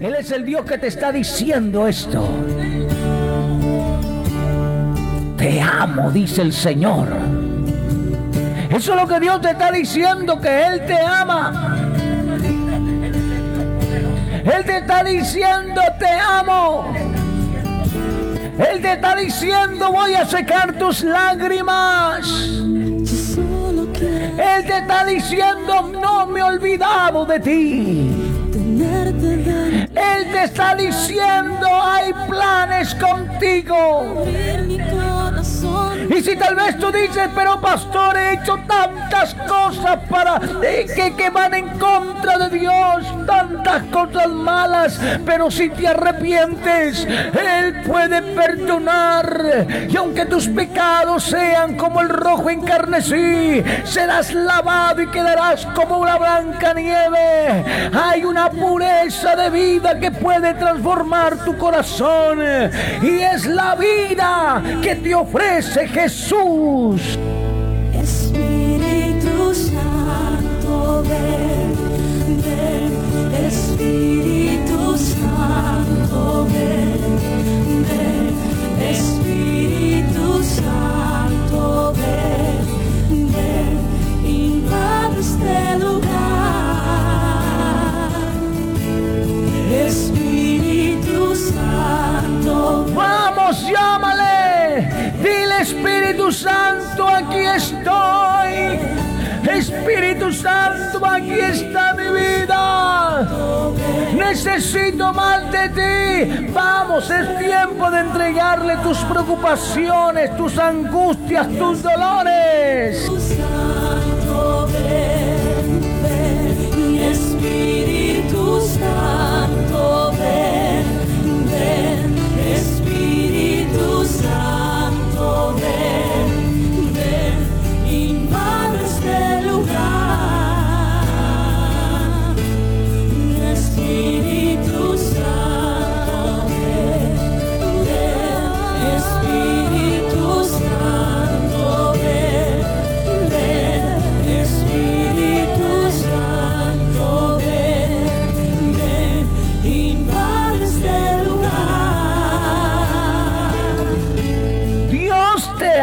Él es el Dios que te está diciendo esto. Te amo, dice el Señor. Eso es lo que Dios te está diciendo, que Él te ama. Él te está diciendo, te amo. Él te está diciendo, voy a secar tus lágrimas. Él te está diciendo, no me he olvidado de ti. Él te está diciendo, hay planes contigo. Y si tal vez tú dices, pero pastor, he hecho tantas cosas para que, que van en contra de Dios, tantas cosas malas, pero si te arrepientes, Él puede perdonar. Y aunque tus pecados sean como el rojo encarnecí, serás lavado y quedarás como una blanca nieve. Hay una pureza de vida que puede transformar tu corazón. Y es la vida que te ofrece Jesús. Jesús. Espíritu Santo, ven, ven, Espíritu Santo, ven, ven, Espíritu Santo, ven, ven, invade este lugar. Espíritu Santo, vamos, llámale. Santo, aquí estoy. Espíritu Santo, aquí está mi vida. Necesito más de ti. Vamos, es tiempo de entregarle tus preocupaciones, tus angustias, tus dolores.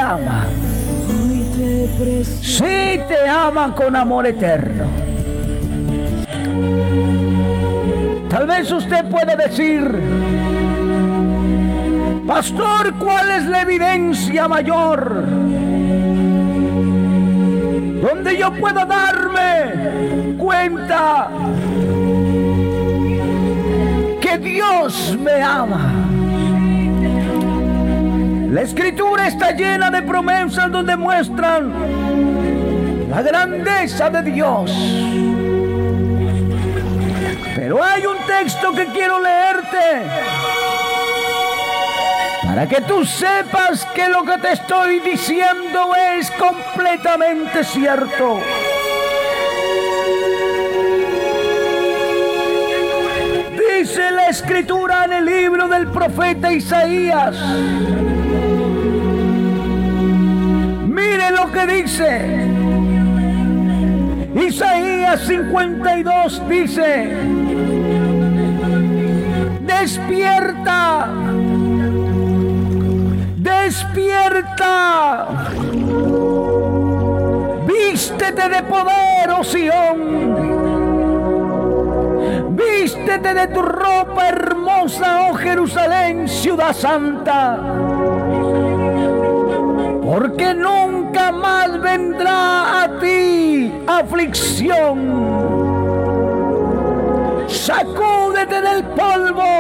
Ama. Sí te ama con amor eterno. Tal vez usted puede decir, Pastor, ¿cuál es la evidencia mayor? Donde yo pueda darme cuenta que Dios me ama. La escritura está llena de promesas donde muestran la grandeza de Dios. Pero hay un texto que quiero leerte para que tú sepas que lo que te estoy diciendo es completamente cierto. Escritura en el libro del profeta Isaías. Mire lo que dice. Isaías 52 dice, despierta, despierta, vístete de poder, oh Sión. Vístete de tu ropa hermosa, oh Jerusalén, ciudad santa. Porque nunca más vendrá a ti aflicción. Sacúdete del polvo.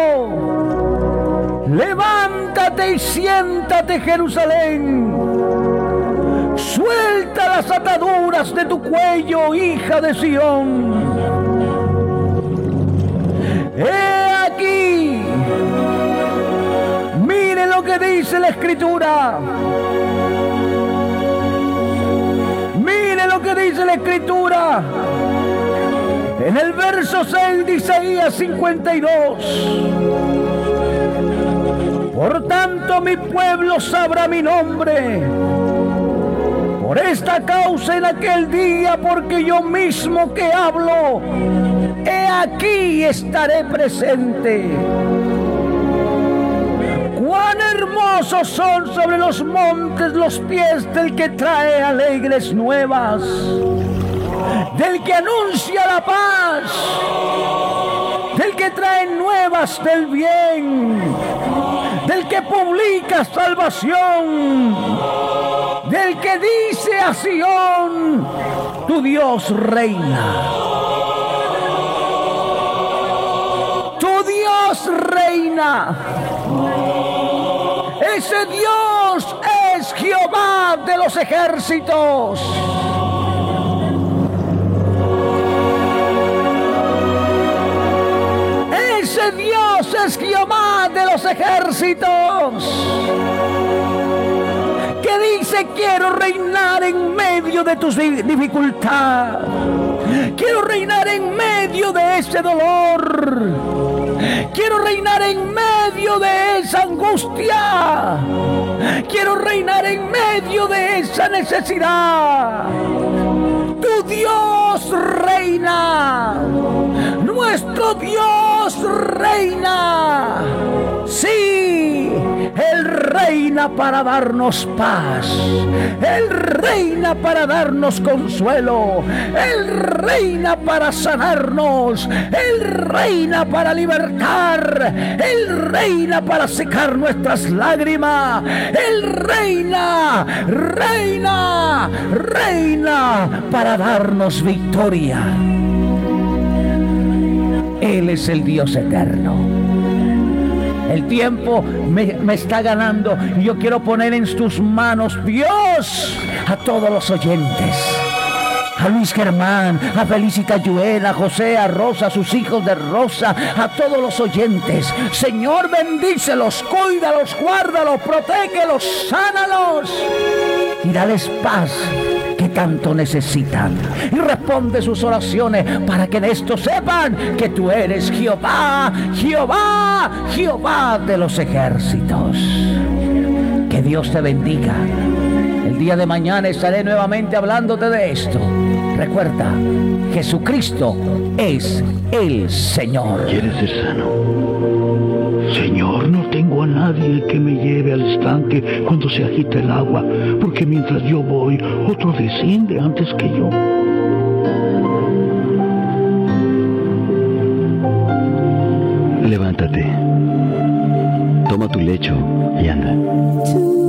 Levántate y siéntate, Jerusalén. Suelta las ataduras de tu cuello, hija de Sión. Dice la escritura. Mire lo que dice la escritura. En el verso 6 de Isaías 52. Por tanto mi pueblo sabrá mi nombre. Por esta causa en aquel día, porque yo mismo que hablo, he aquí estaré presente. Hermosos son sobre los montes los pies del que trae alegres nuevas, del que anuncia la paz, del que trae nuevas del bien, del que publica salvación, del que dice a Sión, tu Dios reina. Tu Dios reina. Ese Dios es Jehová de los ejércitos. Ese Dios es Jehová de los ejércitos. Que dice, quiero reinar en medio de tu dificultad. Quiero reinar en medio de ese dolor. Quiero reinar en medio de esa angustia. Quiero reinar en medio de esa necesidad. Tu Dios reina. Nuestro Dios reina. Sí, Él reina para darnos paz. Él reina para darnos consuelo. Él reina para sanarnos. Él reina para libertar. Él reina para secar nuestras lágrimas. Él reina, reina, reina para darnos victoria. Él es el Dios eterno. El tiempo me, está ganando. Y yo quiero poner en tus manos, Dios, a todos los oyentes. A Luis Germán, a Felicita Yuela, a José, a Rosa, a sus hijos de Rosa, a todos los oyentes. Señor, bendícelos, cuídalos, guárdalos, protégelos, sánalos. Y dales paz tanto necesitan. Y responde sus oraciones para que en esto sepan que tú eres Jehová, Jehová, Jehová de los ejércitos. Que Dios te bendiga. El día de mañana estaré nuevamente hablándote de esto. Recuerda, Jesucristo es el Señor. ¿Quieres ser sano? Señor, no tengo a nadie que me lleve al estanque cuando se agita el agua, porque mientras yo voy, otro desciende antes que yo. Levántate, toma tu lecho y anda.